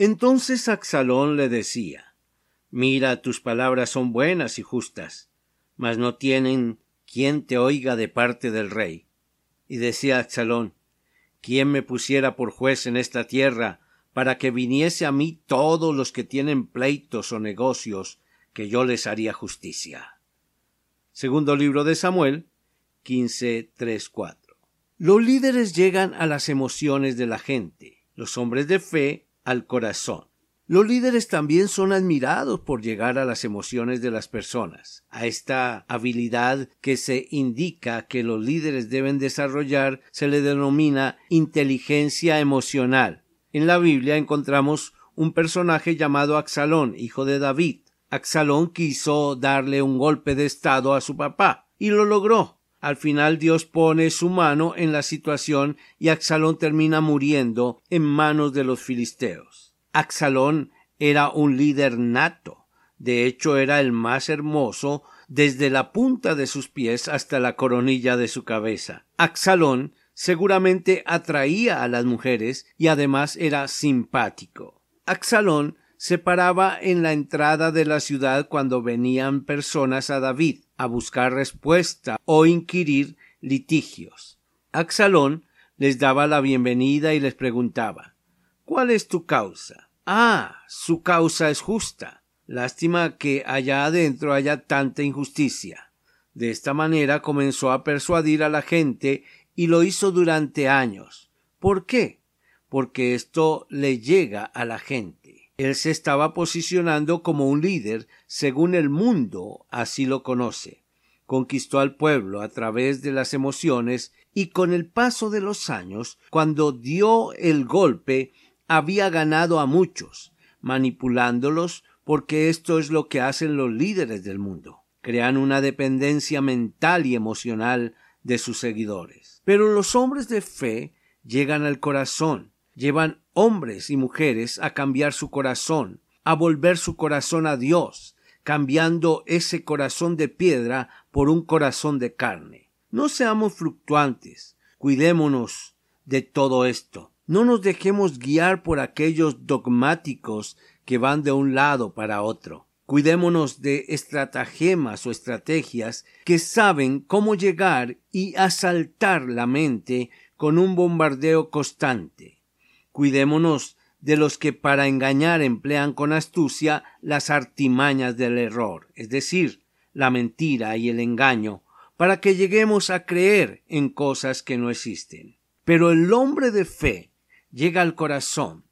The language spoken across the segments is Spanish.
Entonces Axalón le decía Mira, tus palabras son buenas y justas, mas no tienen quien te oiga de parte del rey. Y decía Axalón ¿Quién me pusiera por juez en esta tierra para que viniese a mí todos los que tienen pleitos o negocios, que yo les haría justicia? Segundo libro de Samuel, 15, 3, 4. Los líderes llegan a las emociones de la gente. Los hombres de fe al corazón. Los líderes también son admirados por llegar a las emociones de las personas, a esta habilidad que se indica que los líderes deben desarrollar se le denomina inteligencia emocional. En la Biblia encontramos un personaje llamado Axalón, hijo de David. Axalón quiso darle un golpe de estado a su papá, y lo logró. Al final Dios pone su mano en la situación y Axalón termina muriendo en manos de los filisteos. Axalón era un líder nato. De hecho, era el más hermoso desde la punta de sus pies hasta la coronilla de su cabeza. Axalón seguramente atraía a las mujeres y además era simpático. Axalón se paraba en la entrada de la ciudad cuando venían personas a David a buscar respuesta o inquirir litigios. Axalón les daba la bienvenida y les preguntaba ¿Cuál es tu causa? Ah, su causa es justa. Lástima que allá adentro haya tanta injusticia. De esta manera comenzó a persuadir a la gente y lo hizo durante años. ¿Por qué? Porque esto le llega a la gente. Él se estaba posicionando como un líder según el mundo así lo conoce. Conquistó al pueblo a través de las emociones y con el paso de los años, cuando dio el golpe, había ganado a muchos, manipulándolos porque esto es lo que hacen los líderes del mundo. Crean una dependencia mental y emocional de sus seguidores. Pero los hombres de fe llegan al corazón, llevan hombres y mujeres a cambiar su corazón, a volver su corazón a Dios, cambiando ese corazón de piedra por un corazón de carne. No seamos fluctuantes, cuidémonos de todo esto. No nos dejemos guiar por aquellos dogmáticos que van de un lado para otro. Cuidémonos de estratagemas o estrategias que saben cómo llegar y asaltar la mente con un bombardeo constante. Cuidémonos de los que para engañar emplean con astucia las artimañas del error, es decir, la mentira y el engaño, para que lleguemos a creer en cosas que no existen. Pero el hombre de fe llega al corazón.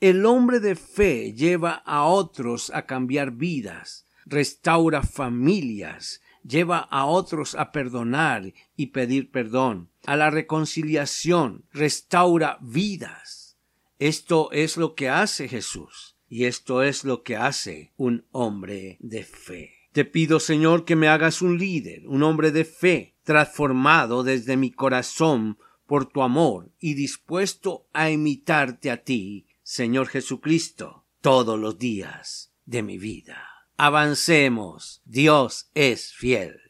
El hombre de fe lleva a otros a cambiar vidas, restaura familias, lleva a otros a perdonar y pedir perdón, a la reconciliación, restaura vidas. Esto es lo que hace Jesús y esto es lo que hace un hombre de fe. Te pido, Señor, que me hagas un líder, un hombre de fe, transformado desde mi corazón por tu amor y dispuesto a imitarte a ti, Señor Jesucristo, todos los días de mi vida. Avancemos. Dios es fiel.